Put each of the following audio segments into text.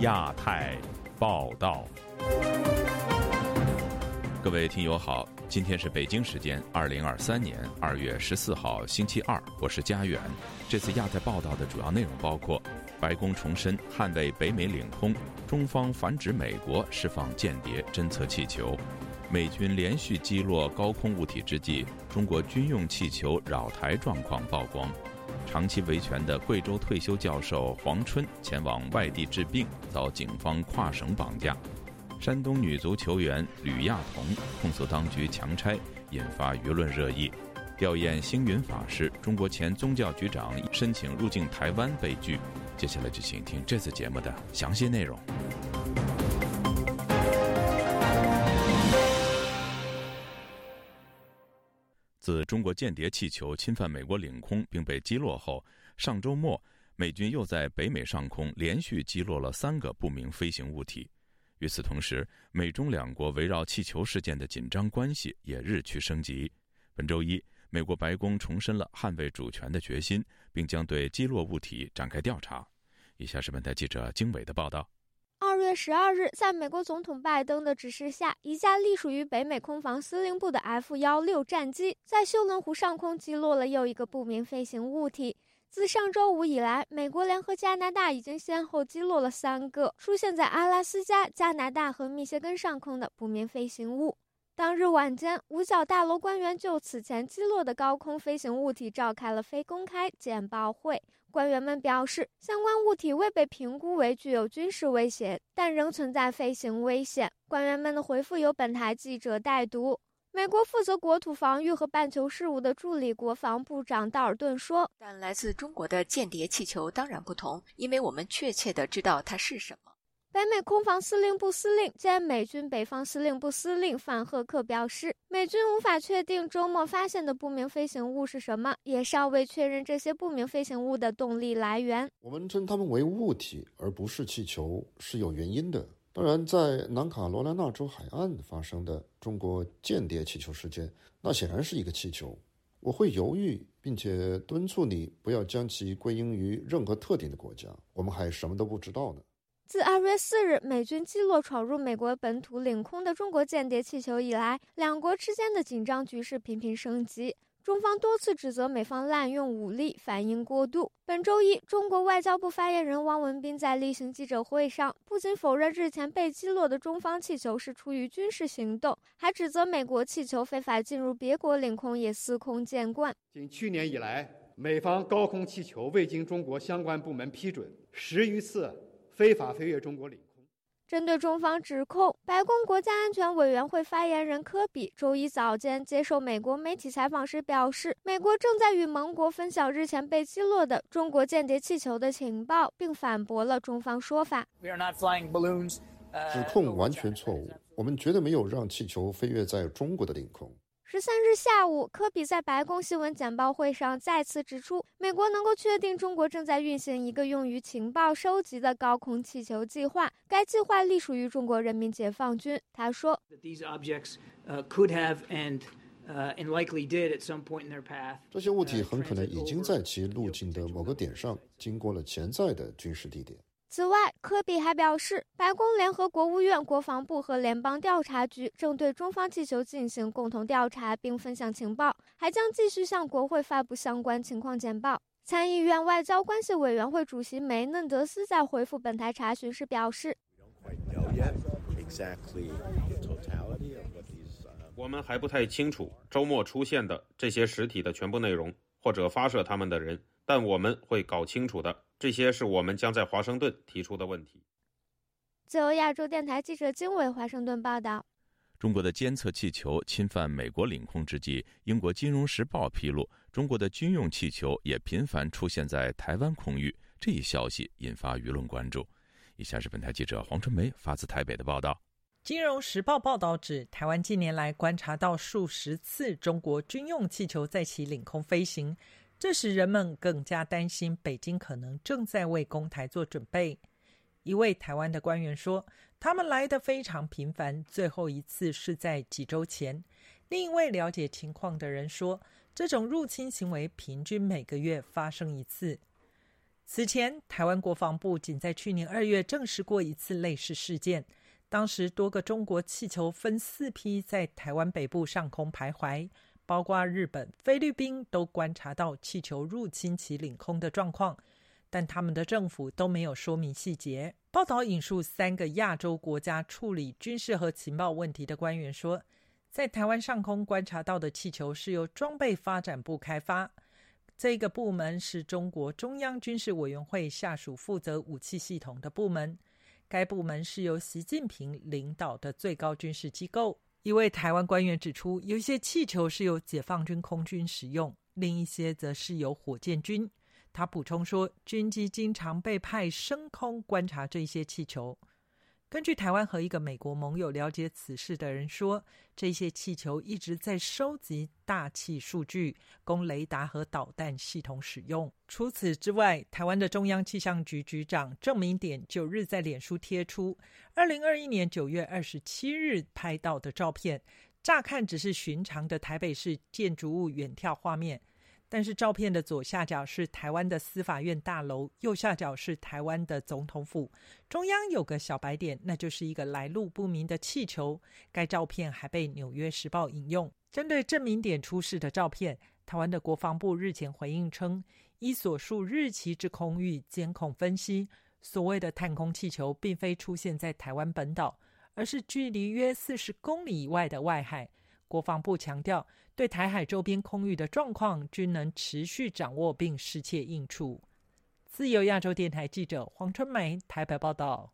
亚太报道，各位听友好，今天是北京时间二零二三年二月十四号星期二，我是佳远。这次亚太报道的主要内容包括：白宫重申捍卫北美领空，中方反指美国释放间谍侦测气球；美军连续击落高空物体之际，中国军用气球扰台状况曝光。长期维权的贵州退休教授黄春前往外地治病，遭警方跨省绑架。山东女足球员吕亚彤控诉当局强拆，引发舆论热议。吊唁星云法师，中国前宗教局长申请入境台湾被拒。接下来就请听这次节目的详细内容。自中国间谍气球侵犯美国领空并被击落后，上周末美军又在北美上空连续击落了三个不明飞行物体。与此同时，美中两国围绕气球事件的紧张关系也日趋升级。本周一，美国白宫重申了捍卫主权的决心，并将对击落物体展开调查。以下是本台记者经纬的报道。六月十二日，在美国总统拜登的指示下，一架隶属于北美空防司令部的 F 幺六战机在休伦湖上空击落了又一个不明飞行物体。自上周五以来，美国联合加拿大已经先后击落了三个出现在阿拉斯加、加拿大和密歇根上空的不明飞行物。当日晚间，五角大楼官员就此前击落的高空飞行物体召开了非公开简报会。官员们表示，相关物体未被评估为具有军事威胁，但仍存在飞行危险。官员们的回复由本台记者代读。美国负责国土防御和半球事务的助理国防部长道尔顿说：“但来自中国的间谍气球当然不同，因为我们确切的知道它是什么。”北美空防司令部司令兼美军北方司令部司令范赫克表示，美军无法确定周末发现的不明飞行物是什么，也尚未确认这些不明飞行物的动力来源。我们称它们为物体而不是气球是有原因的。当然，在南卡罗来纳州海岸发生的中国间谍气球事件，那显然是一个气球。我会犹豫，并且敦促你不要将其归因于任何特定的国家。我们还什么都不知道呢。自二月四日美军击落闯入美国本土领空的中国间谍气球以来，两国之间的紧张局势频频升级。中方多次指责美方滥用武力，反应过度。本周一，中国外交部发言人汪文斌在例行记者会上，不仅否认日前被击落的中方气球是出于军事行动，还指责美国气球非法进入别国领空也司空见惯。仅去年以来，美方高空气球未经中国相关部门批准，十余次。非法飞越中国领空。针对中方指控，白宫国家安全委员会发言人科比周一早间接受美国媒体采访时表示，美国正在与盟国分享日前被击落的中国间谍气球的情报，并反驳了中方说法。指控完全错误，我们绝对没有让气球飞越在中国的领空。十三日下午，科比在白宫新闻简报会上再次指出，美国能够确定中国正在运行一个用于情报收集的高空气球计划，该计划隶属于中国人民解放军。他说：“这些物体很可能已经在其路径的某个点上经过了潜在的军事地点。”此外，科比还表示，白宫联合国务院、国防部和联邦调查局正对中方气球进行共同调查，并分享情报，还将继续向国会发布相关情况简报。参议院外交关系委员会主席梅嫩德斯在回复本台查询时表示：“我们还不太清楚周末出现的这些实体的全部内容，或者发射他们的人，但我们会搞清楚的。”这些是我们将在华盛顿提出的问题。自由亚洲电台记者经纬华盛顿报道：中国的监测气球侵犯美国领空之际，英国《金融时报》披露，中国的军用气球也频繁出现在台湾空域。这一消息引发舆论关注。以下是本台记者黄春梅发自台北的报道：《金融时报》报道指，台湾近年来观察到数十次中国军用气球在其领空飞行。这使人们更加担心，北京可能正在为攻台做准备。一位台湾的官员说：“他们来的非常频繁，最后一次是在几周前。”另一位了解情况的人说：“这种入侵行为平均每个月发生一次。”此前，台湾国防部仅在去年二月证实过一次类似事件，当时多个中国气球分四批在台湾北部上空徘徊，包括日本、菲律宾都观察到气球入侵其领空的状况，但他们的政府都没有说明细节。报道引述三个亚洲国家处理军事和情报问题的官员说，在台湾上空观察到的气球是由装备发展部开发。这个部门是中国中央军事委员会下属负责武器系统的部门。该部门是由习近平领导的最高军事机构。一位台湾官员指出，有一些气球是由解放军空军使用，另一些则是由火箭军。他补充说，军机经常被派升空观察这些气球。根据台湾和一个美国盟友了解此事的人说，这些气球一直在收集大气数据，供雷达和导弹系统使用。除此之外，台湾的中央气象局局长郑明典九日在脸书贴出二零二一年九月二十七日拍到的照片，乍看只是寻常的台北市建筑物远眺画面。但是照片的左下角是台湾的司法院大楼，右下角是台湾的总统府，中央有个小白点，那就是一个来路不明的气球。该照片还被《纽约时报》引用。针对证明点出事的照片，台湾的国防部日前回应称，依所述日期之空域监控分析，所谓的探空气球并非出现在台湾本岛，而是距离约四十公里以外的外海。国防部强调，对台海周边空域的状况均能持续掌握并适切应处。自由亚洲电台记者黄春梅台北报道。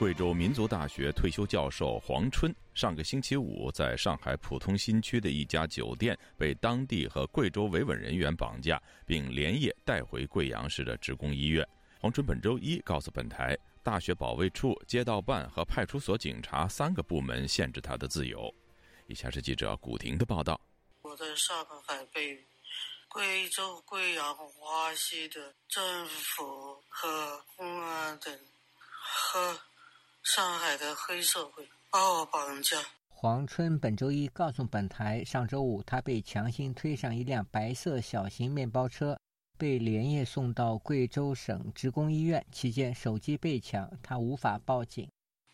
贵州民族大学退休教授黄春上个星期五在上海浦东新区的一家酒店被当地和贵州维稳人员绑架，并连夜带回贵阳市的职工医院。黄春本周一告诉本台，大学保卫处、街道办和派出所警察三个部门限制他的自由。以下是记者古婷的报道：我在上海被贵州贵阳花溪的政府和公安等和。上海的黑社会把我绑架。黄春本周一告诉本台，上周五他被强行推上一辆白色小型面包车，被连夜送到贵州省职工医院。期间手机被抢，他无法报警。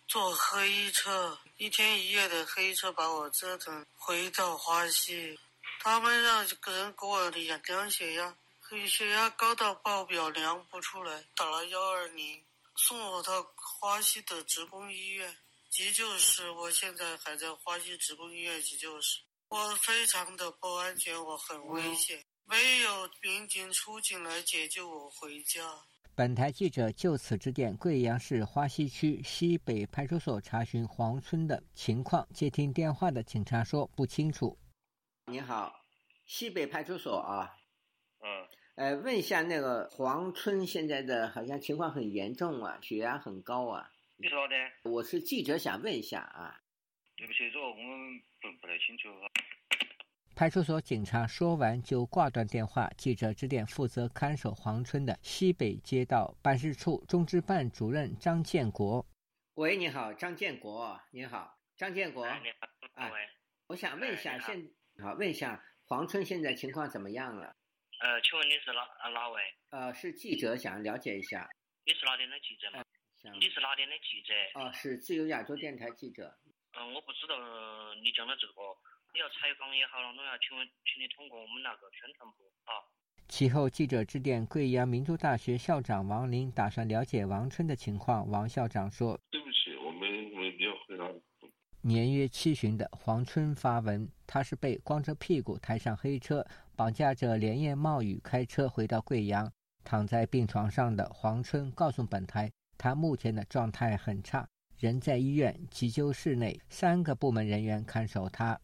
坐黑车，一天一夜的黑车把我折腾回到花溪。他们让人给我量量血压，血压高到报表量不出来，打了幺二零。送我到花溪的职工医院急救室，我现在还在花溪职工医院急救室。我非常的不安全，我很危险，没有民警出警来解救我回家。本台记者就此致电贵阳市花溪区西北派出所查询黄村的情况，接听电话的警察说不清楚。你好，西北派出所啊。嗯。呃，问一下那个黄春现在的好像情况很严重啊，血压很高啊。你说的？我是记者，想问一下啊。对不起，这个我们不不太清楚。派出所警察说完就挂断电话。记者致电负责看守黄春的西北街道办事处中支办主任张建国。喂，你好，张建国，你好，张建国。你好。喂。我想问一下，现好问一下黄春现在情况怎么样了？呃，请问你是哪呃哪位？呃，是记者，想了解一下。你是哪点的记者吗？你是哪点的记者？哦，是自由亚洲电台记者。嗯，我不知道你讲的这个，你要采访也好了，我要请问，请你通过我们那个宣传部啊。其后，记者致电贵阳民族大学校长王林，打算了解王春的情况。王校长说：“对不起，我们没必要回答。”年约七旬的黄春发文，他是被光着屁股抬上黑车。绑架者连夜冒雨开车回到贵阳，躺在病床上的黄春告诉本台，他目前的状态很差，人在医院急救室内，三个部门人员看守他。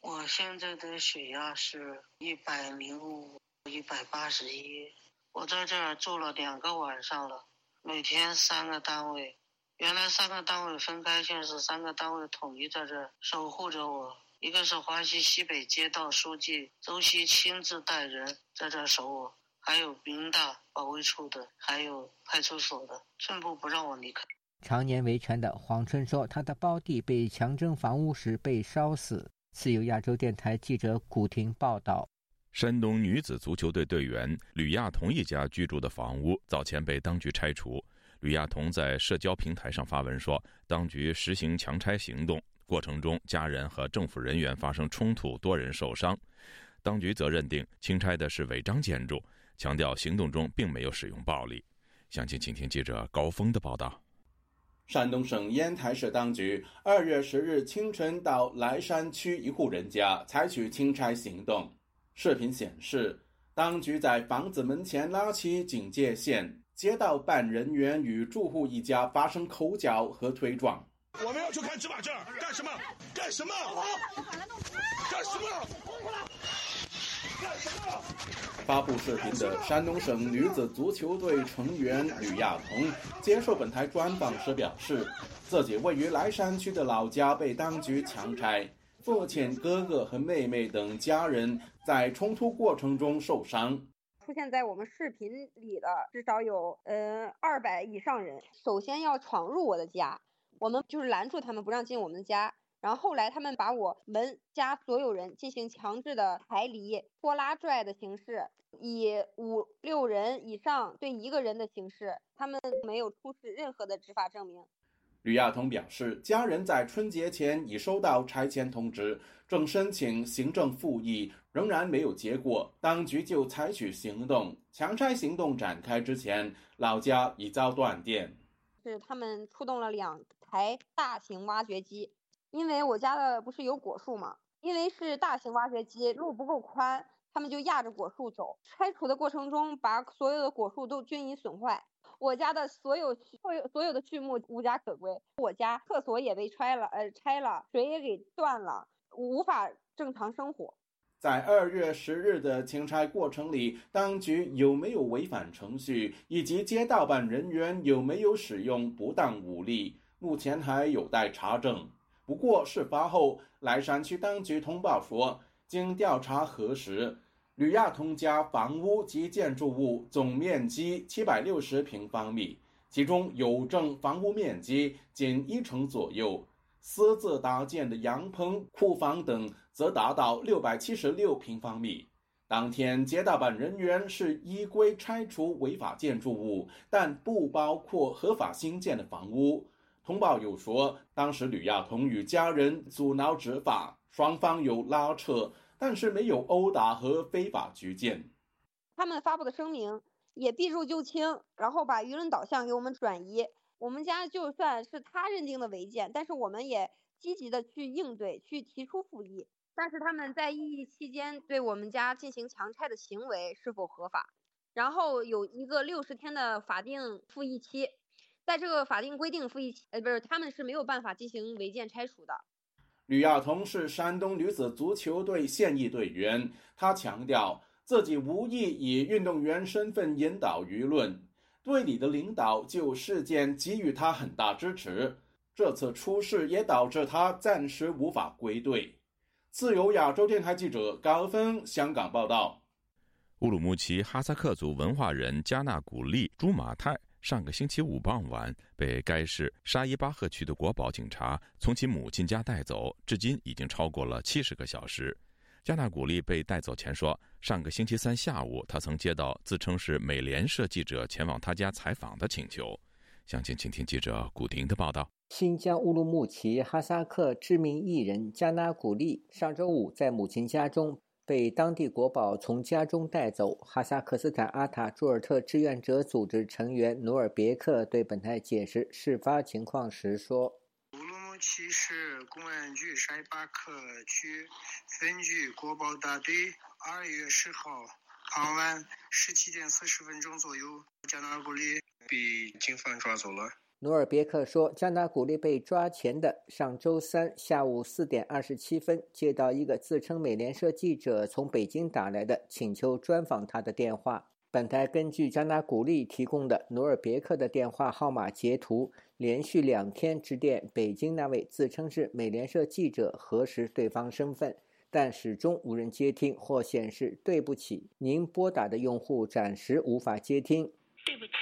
我现在的血压是一百零五、一百八十一，我在这儿住了两个晚上了，每天三个单位，原来三个单位分开，现在是三个单位统一在这守护着我。一个是华西西北街道书记周希亲自带人在这守我，还有民大保卫处的，还有派出所的，寸步不让我离开。常年维权的黄春说，他的胞弟被强征房屋时被烧死。自由亚洲电台记者古婷报道。山东女子足球队队员吕亚彤一家居住的房屋早前被当局拆除。吕亚彤在社交平台上发文说，当局实行强拆行动过程中，家人和政府人员发生冲突，多人受伤。当局则认定清拆的是违章建筑，强调行动中并没有使用暴力。详情，请听记者高峰的报道。山东省烟台市当局二月十日清晨到莱山区一户人家采取清拆行动。视频显示，当局在房子门前拉起警戒线，街道办人员与住户一家发生口角和推撞。我们要去看执法证，干什么？干什么？干什么？干什么？发布视频的山东省女子足球队成员吕亚彤接受本台专访时表示，自己位于莱山区的老家被当局强拆。父亲、哥哥和妹妹等家人在冲突过程中受伤。出现在我们视频里的至少有呃二百以上人。首先要闯入我的家，我们就是拦住他们不让进我们家。然后后来他们把我们家所有人进行强制的排离、拖拉拽的形式，以五六人以上对一个人的形式，他们没有出示任何的执法证明。吕亚彤表示，家人在春节前已收到拆迁通知，正申请行政复议，仍然没有结果，当局就采取行动。强拆行动展开之前，老家已遭断电。是他们出动了两台大型挖掘机，因为我家的不是有果树吗？因为是大型挖掘机，路不够宽，他们就压着果树走。拆除的过程中，把所有的果树都均已损坏。我家的所有所有所有的畜牧无家可归，我家厕所也被拆了，呃，拆了，水也给断了，无法正常生活。在二月十日的清拆过程里，当局有没有违反程序，以及街道办人员有没有使用不当武力，目前还有待查证。不过事发后，莱山区当局通报说，经调查核实。吕亚彤家房屋及建筑物总面积七百六十平方米，其中有证房屋面积仅一成左右，私自搭建的洋棚、库房等则达到六百七十六平方米。当天，街道办人员是依规拆除违法建筑物，但不包括合法新建的房屋。通报又说，当时吕亚彤与家人阻挠执法，双方有拉扯。但是没有殴打和非法拘禁。他们发布的声明也避重就轻，然后把舆论导向给我们转移。我们家就算是他认定的违建，但是我们也积极的去应对，去提出复议。但是他们在异议期间对我们家进行强拆的行为是否合法？然后有一个六十天的法定复议期，在这个法定规定复议期，呃，不是，他们是没有办法进行违建拆除的。吕亚彤是山东女子足球队现役队员，她强调自己无意以运动员身份引导舆论，队里的领导就事件给予她很大支持。这次出事也导致他暂时无法归队。自由亚洲电台记者高峰香港报道。乌鲁木齐哈萨克族文化人加纳古丽朱马泰。上个星期五傍晚，被该市沙依巴赫区的国宝警察从其母亲家带走，至今已经超过了七十个小时。加纳古丽被带走前说，上个星期三下午，他曾接到自称是美联社记者前往他家采访的请求。详情，请听记者古婷的报道。新疆乌鲁木齐哈萨克知名艺人加纳古丽上周五在母亲家中。被当地国宝从家中带走。哈萨克斯坦阿塔朱尔特志愿者组织成员努尔别克对本台解释事发情况时说：“乌鲁木齐市公安局沙巴克区分局国保大队二月十号傍晚十七点四十分钟左右，加纳古里被警方抓走了。”努尔别克说，加纳古丽被抓前的上周三下午四点二十七分，接到一个自称美联社记者从北京打来的请求专访他的电话。本台根据加纳古丽提供的努尔别克的电话号码截图，连续两天致电北京那位自称是美联社记者，核实对方身份。但始终无人接听或显示“对不起，您拨打的用户暂时无法接听”。对不起，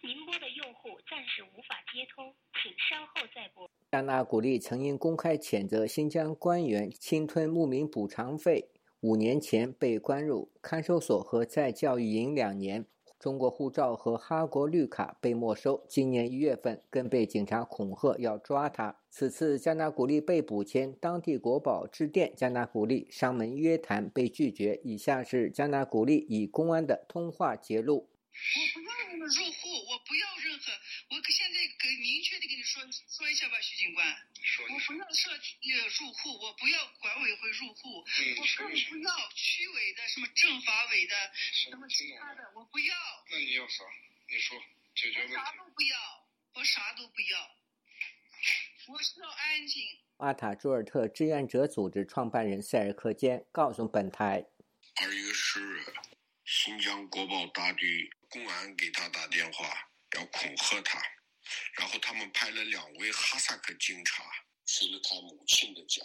您拨的用户暂时无法接通，请稍后再拨。加纳古利曾因公开谴责新疆官员侵吞牧民补偿费，五年前被关入看守所和在教育营两年。中国护照和哈国绿卡被没收，今年一月份更被警察恐吓要抓他。此次加纳古利被捕前，当地国宝致电加纳古利，上门约谈被拒绝。以下是加纳古利与公安的通话截录。我不要你们入户，我不要任何。我现在给明确的跟你说说一下吧，徐警官。我不要设呃入户，我不要管委会入户，我更不要区委的什么政法委的什么其他的，我不要。那你要啥？你说解决问题。啥都不要，我啥都不要。我需要安静。阿塔朱尔特志愿者组织创办人塞尔克坚告诉本台：二月十日，新疆国宝大队。公安给他打电话，要恐吓他，然后他们派了两位哈萨克警察去了他母亲的家，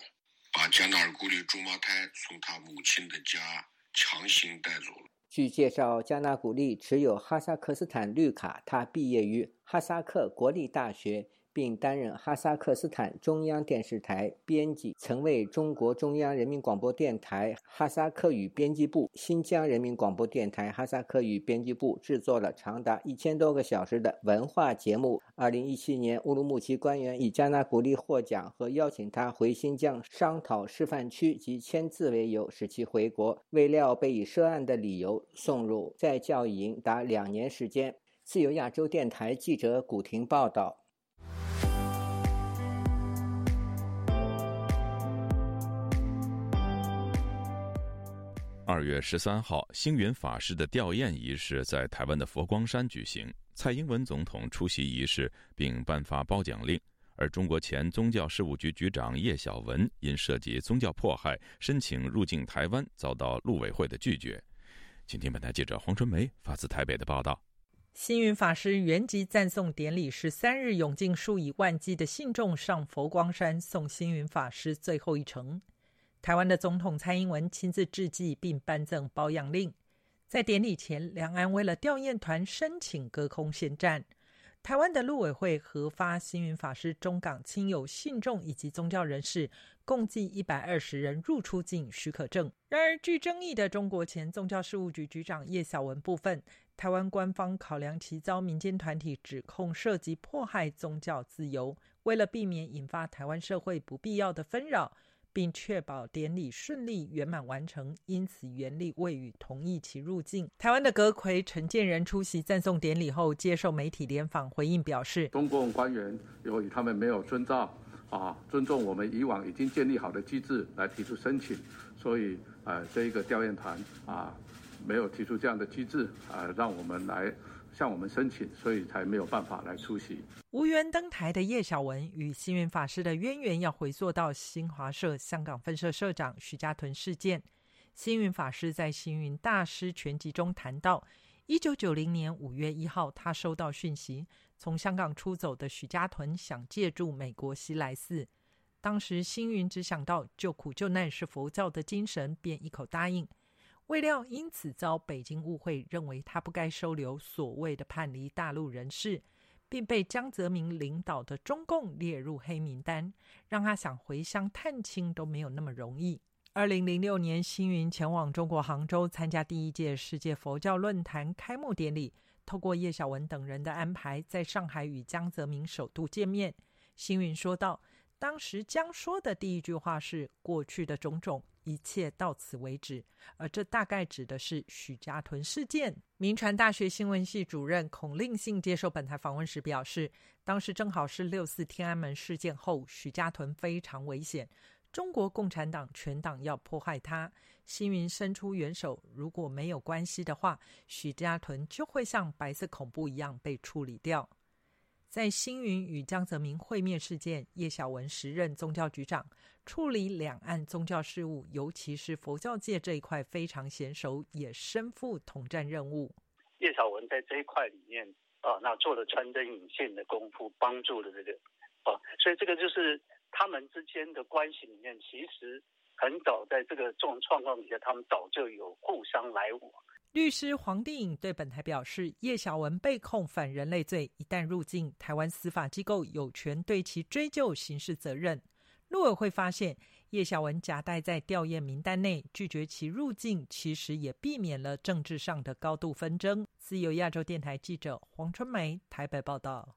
把加纳尔古里朱马泰从他母亲的家强行带走了。据介绍，加纳古利持有哈萨克斯坦绿卡，他毕业于哈萨克国立大学。并担任哈萨克斯坦中央电视台编辑，曾为中国中央人民广播电台哈萨克语编辑部、新疆人民广播电台哈萨克语编辑部制作了长达一千多个小时的文化节目。二零一七年，乌鲁木齐官员以加纳古利获奖和邀请他回新疆商讨示范区及签字为由，使其回国，未料被以涉案的理由送入在教营达两年时间。自由亚洲电台记者古婷报道。二月十三号，星云法师的吊唁仪式在台湾的佛光山举行。蔡英文总统出席仪式，并颁发褒奖令。而中国前宗教事务局局长叶小文因涉及宗教迫害，申请入境台湾，遭到陆委会的拒绝。请听本台记者黄春梅发自台北的报道：星云法师圆寂赞颂典礼十三日，涌进数以万计的信众上佛光山送星云法师最后一程。台湾的总统蔡英文亲自致祭，并颁赠褒扬令。在典礼前，两岸为了吊唁团申请隔空献战。台湾的陆委会核发星云法师中港亲友、信众以及宗教人士共计一百二十人入出境许可证。然而，具争议的中国前宗教事务局局长叶小文部分，台湾官方考量其遭民间团体指控涉及迫害宗教自由，为了避免引发台湾社会不必要的纷扰。并确保典礼顺利圆满完成，因此原力未予同意其入境。台湾的阁魁陈建仁出席赞颂典礼后，接受媒体联访回应表示：“中共官员由于他们没有遵照啊尊重我们以往已经建立好的机制来提出申请，所以呃这一个调研团啊没有提出这样的机制啊让我们来。”向我们申请，所以才没有办法来出席。无缘登台的叶小文与星云法师的渊源，要回溯到新华社香港分社社长许家屯事件。星云法师在《星云大师全集》中谈到，一九九零年五月一号，他收到讯息，从香港出走的许家屯想借住美国西来寺。当时星云只想到救苦救难是佛教的精神，便一口答应。未料因此遭北京误会，认为他不该收留所谓的叛离大陆人士，并被江泽民领导的中共列入黑名单，让他想回乡探亲都没有那么容易。二零零六年，星云前往中国杭州参加第一届世界佛教论坛开幕典礼，透过叶小文等人的安排，在上海与江泽民首度见面。星云说道：“当时江说的第一句话是‘过去的种种’。”一切到此为止，而这大概指的是许家屯事件。民传大学新闻系主任孔令信接受本台访问时表示，当时正好是六四天安门事件后，许家屯非常危险，中国共产党全党要迫害他，新云伸出援手，如果没有关系的话，许家屯就会像白色恐怖一样被处理掉。在星云与江泽民会面事件，叶小文时任宗教局长，处理两岸宗教事务，尤其是佛教界这一块非常娴熟，也身负统战任务。叶小文在这一块里面啊，那做了穿针引线的功夫，帮助了这个啊，所以这个就是他们之间的关系里面，其实很早在这个这种状况底下，他们早就有互相来往。律师黄定颖对本台表示，叶小文被控反人类罪，一旦入境，台湾司法机构有权对其追究刑事责任。陆委会发现，叶小文夹带在吊唁名单内，拒绝其入境，其实也避免了政治上的高度纷争。自由亚洲电台记者黄春梅台北报道。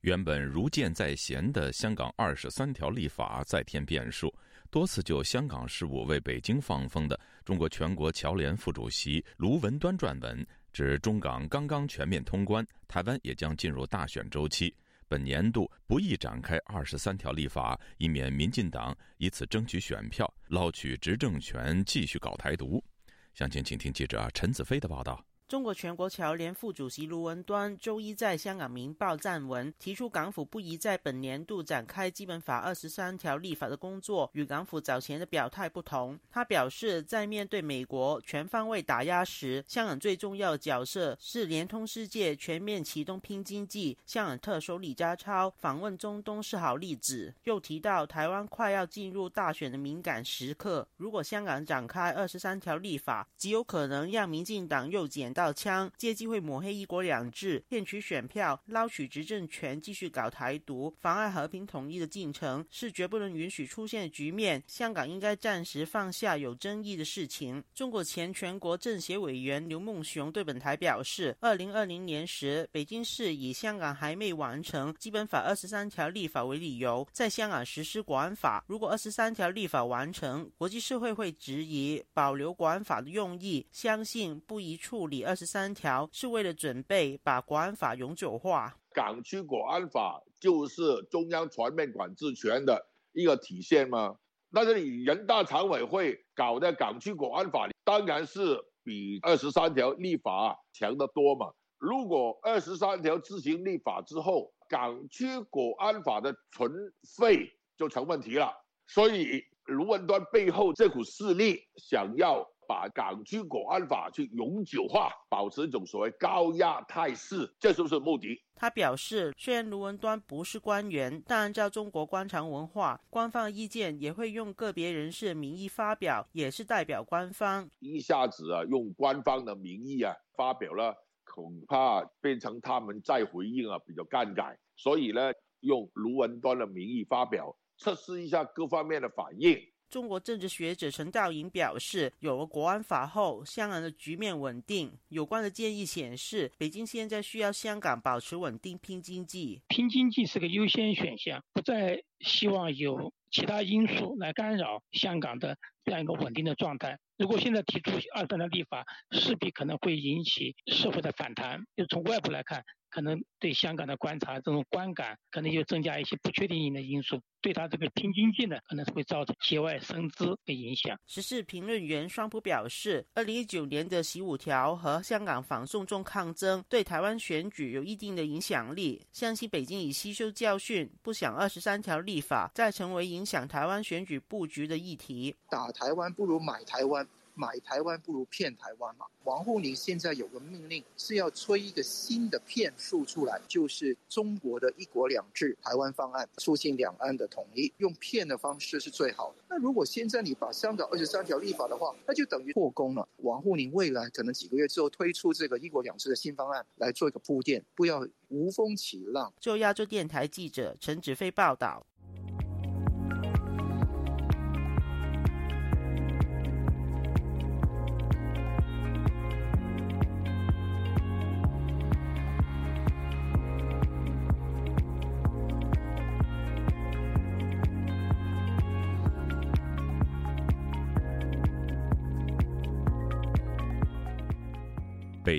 原本如箭在弦的香港二十三条立法再添变数。多次就香港事务为北京放风的中国全国侨联副主席卢文端撰文，指中港刚刚全面通关，台湾也将进入大选周期，本年度不宜展开二十三条立法，以免民进党以此争取选票，捞取执政权，继续搞台独。详情，请听记者陈子飞的报道。中国全国侨联副主席卢文端周一在香港《明报》撰文，提出港府不宜在本年度展开《基本法》二十三条立法的工作，与港府早前的表态不同。他表示，在面对美国全方位打压时，香港最重要的角色是联通世界、全面启动拼经济。香港特首李家超访问中东是好例子。又提到，台湾快要进入大选的敏感时刻，如果香港展开二十三条立法，极有可能让民进党又减。到枪，借机会抹黑一国两制，骗取选票，捞取执政权，继续搞台独，妨碍和平统一的进程，是绝不能允许出现的局面。香港应该暂时放下有争议的事情。中国前全国政协委员刘梦熊对本台表示，二零二零年时，北京市以香港还没完成基本法二十三条立法为理由，在香港实施国安法。如果二十三条立法完成，国际社会会质疑保留国安法的用意，相信不宜处理。二十三条是为了准备把国安法永久化。港区国安法就是中央全面管制权的一个体现吗？那这里人大常委会搞的港区国安法，当然是比二十三条立法强得多嘛。如果二十三条自行立法之后，港区国安法的存废就成问题了。所以卢文端背后这股势力想要。把港区国安法去永久化，保持一种所谓高压态势，这是不是目的？他表示，虽然卢文端不是官员，但按照中国官场文化，官方意见也会用个别人士的名义发表，也是代表官方。一下子啊，用官方的名义啊发表了，恐怕变成他们再回应啊比较尴尬，所以呢，用卢文端的名义发表，测试一下各方面的反应。中国政治学者陈道颖表示，有了国安法后，香港的局面稳定。有关的建议显示，北京现在需要香港保持稳定，拼经济。拼经济是个优先选项，不再希望有其他因素来干扰香港的这样一个稳定的状态。如果现在提出二三的立法，势必可能会引起社会的反弹。就从外部来看。可能对香港的观察这种观感，可能又增加一些不确定性的因素，对他这个拼经济呢，可能是会造成节外生枝的影响。时事评论员双普表示，二零一九年的习五条和香港反送中抗争对台湾选举有一定的影响力，相信北京已吸收教训，不想二十三条立法再成为影响台湾选举布局的议题。打台湾不如买台湾。买台湾不如骗台湾嘛？王沪宁现在有个命令是要吹一个新的骗术出来，就是中国的一国两制台湾方案，促进两岸的统一，用骗的方式是最好的。那如果现在你把香港二十三条立法的话，那就等于破功了。王沪宁未来可能几个月之后推出这个一国两制的新方案来做一个铺垫，不要无风起浪。就亚洲电台记者陈子飞报道。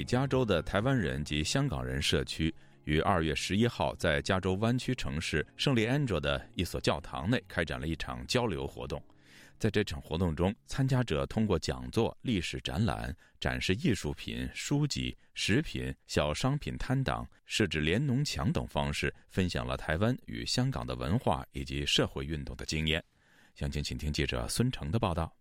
加州的台湾人及香港人社区于二月十一号在加州湾区城市圣利安卓的一所教堂内开展了一场交流活动。在这场活动中，参加者通过讲座、历史展览、展示艺术品、书籍、食品、小商品摊档、设置联农墙等方式，分享了台湾与香港的文化以及社会运动的经验。详情，请听记者孙成的报道。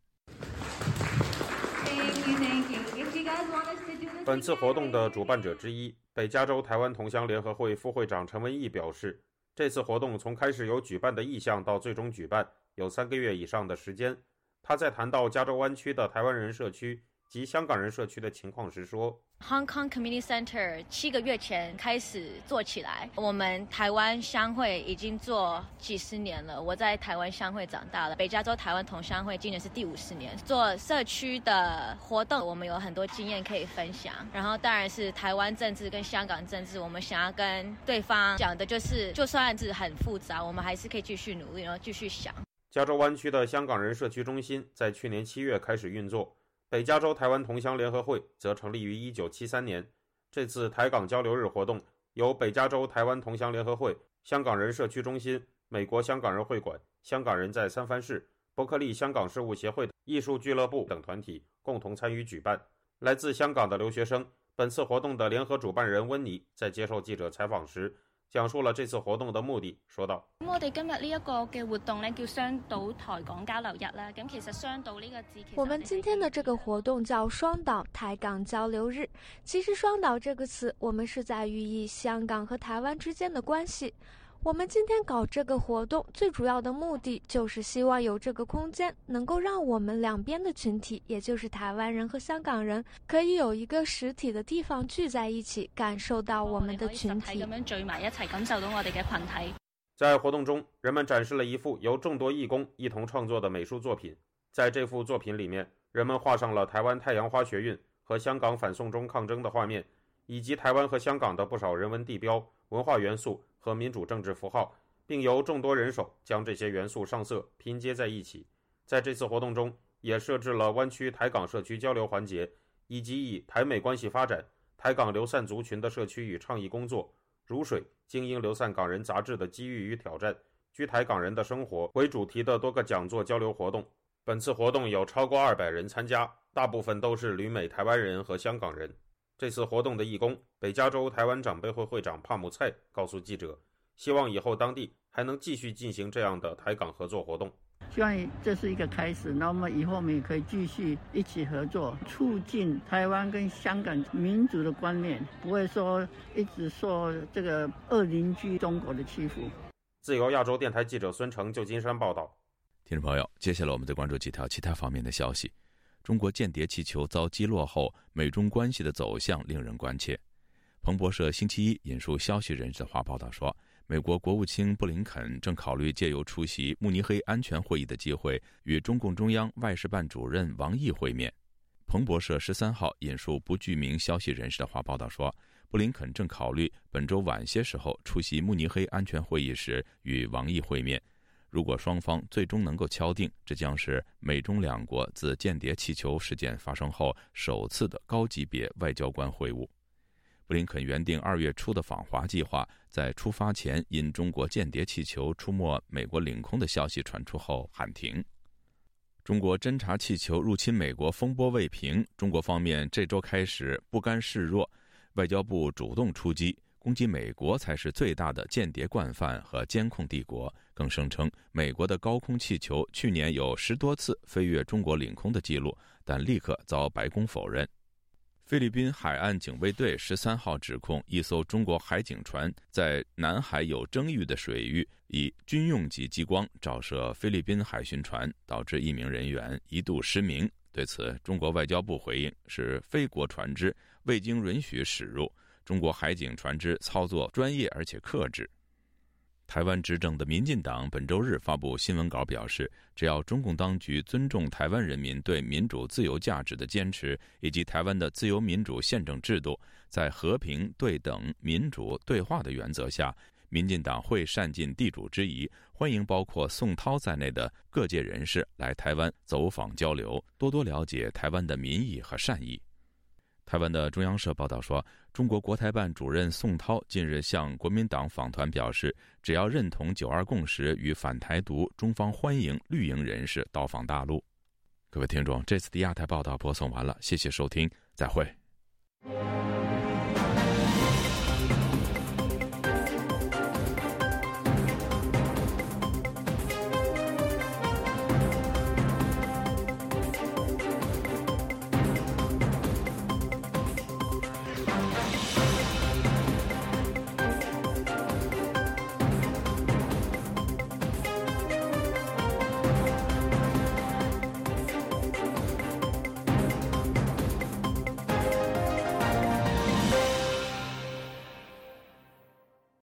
本次活动的主办者之一，北加州台湾同乡联合会副会长陈文义表示，这次活动从开始有举办的意向到最终举办，有三个月以上的时间。他在谈到加州湾区的台湾人社区及香港人社区的情况时说。Hong Kong Community Center 七个月前开始做起来，我们台湾商会已经做几十年了。我在台湾商会长大了，北加州台湾同乡会今年是第五十年，做社区的活动，我们有很多经验可以分享。然后当然是台湾政治跟香港政治，我们想要跟对方讲的就是，就算是很复杂，我们还是可以继续努力，然后继续想。加州湾区的香港人社区中心在去年七月开始运作。北加州台湾同乡联合会则成立于1973年。这次台港交流日活动由北加州台湾同乡联合会、香港人社区中心、美国香港人会馆、香港人在三藩市、伯克利香港事务协会、艺术俱乐部等团体共同参与举办。来自香港的留学生，本次活动的联合主办人温尼在接受记者采访时。讲述了这次活动的目的，说道：“我哋今日呢一个嘅活动呢，叫双岛台港交流日啦。咁其实双岛呢个字，我们今天的这个活动叫双岛台港交流日。其实双岛这个词，我们是在寓意香港和台湾之间的关系。”我们今天搞这个活动，最主要的目的就是希望有这个空间，能够让我们两边的群体，也就是台湾人和香港人，可以有一个实体的地方聚在一起，感受到我们的群体。咁样聚埋一齐，感受到我哋嘅群体。在活动中，人们展示了一幅由众多义工一同创作的美术作品。在这幅作品里面，人们画上了台湾太阳花学运和香港反送中抗争的画面，以及台湾和香港的不少人文地标、文化元素。和民主政治符号，并由众多人手将这些元素上色拼接在一起。在这次活动中，也设置了湾区台港社区交流环节，以及以台美关系发展、台港流散族群的社区与倡议工作、如水精英流散港人杂志的机遇与挑战、居台港人的生活为主题的多个讲座交流活动。本次活动有超过二百人参加，大部分都是旅美台湾人和香港人。这次活动的义工，北加州台湾长辈会会长帕姆蔡告诉记者，希望以后当地还能继续进行这样的台港合作活动。希望这是一个开始，那么以后我们也可以继续一起合作，促进台湾跟香港民族的观念，不会说一直受这个恶邻居中国的欺负。自由亚洲电台记者孙成，旧金山报道。听众朋友，接下来我们再关注几条其他方面的消息。中国间谍气球遭击落后，美中关系的走向令人关切。彭博社星期一引述消息人士的话报道说，美国国务卿布林肯正考虑借由出席慕尼黑安全会议的机会，与中共中央外事办主任王毅会面。彭博社十三号引述不具名消息人士的话报道说，布林肯正考虑本周晚些时候出席慕尼黑安全会议时与王毅会面。如果双方最终能够敲定，这将是美中两国自间谍气球事件发生后首次的高级别外交官会晤。布林肯原定二月初的访华计划，在出发前因中国间谍气球出没美国领空的消息传出后喊停。中国侦察气球入侵美国风波未平，中国方面这周开始不甘示弱，外交部主动出击。攻击美国才是最大的间谍惯犯和监控帝国，更声称美国的高空气球去年有十多次飞越中国领空的记录，但立刻遭白宫否认。菲律宾海岸警卫队十三号指控一艘中国海警船在南海有争议的水域以军用级激光照射菲律宾海巡船，导致一名人员一度失明。对此，中国外交部回应是非国船只，未经允许驶入。中国海警船只操作专业而且克制。台湾执政的民进党本周日发布新闻稿表示，只要中共当局尊重台湾人民对民主自由价值的坚持，以及台湾的自由民主宪政制度，在和平、对等、民主对话的原则下，民进党会善尽地主之谊，欢迎包括宋涛在内的各界人士来台湾走访交流，多多了解台湾的民意和善意。台湾的中央社报道说，中国国台办主任宋涛近日向国民党访团表示，只要认同“九二共识”与反台独，中方欢迎绿营人士到访大陆。各位听众，这次的亚太报道播送完了，谢谢收听，再会。